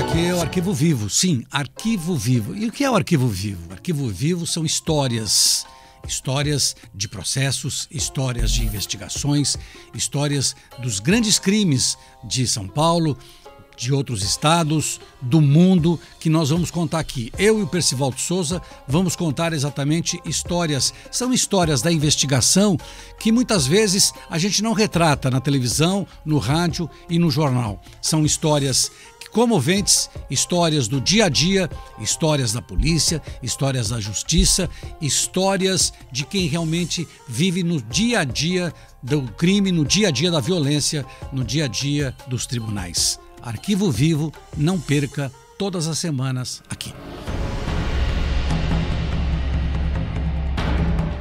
Arquivo Vivo, sim, Arquivo Vivo. E o que é o Arquivo Vivo? Arquivo Vivo são histórias. Histórias de processos, histórias de investigações, histórias dos grandes crimes de São Paulo, de outros estados, do mundo, que nós vamos contar aqui. Eu e o Percival de Souza vamos contar exatamente histórias. São histórias da investigação que muitas vezes a gente não retrata na televisão, no rádio e no jornal. São histórias comoventes, histórias do dia a dia, histórias da polícia, histórias da justiça, histórias de quem realmente vive no dia a dia do crime, no dia a dia da violência, no dia a dia dos tribunais. Arquivo Vivo, não perca todas as semanas aqui.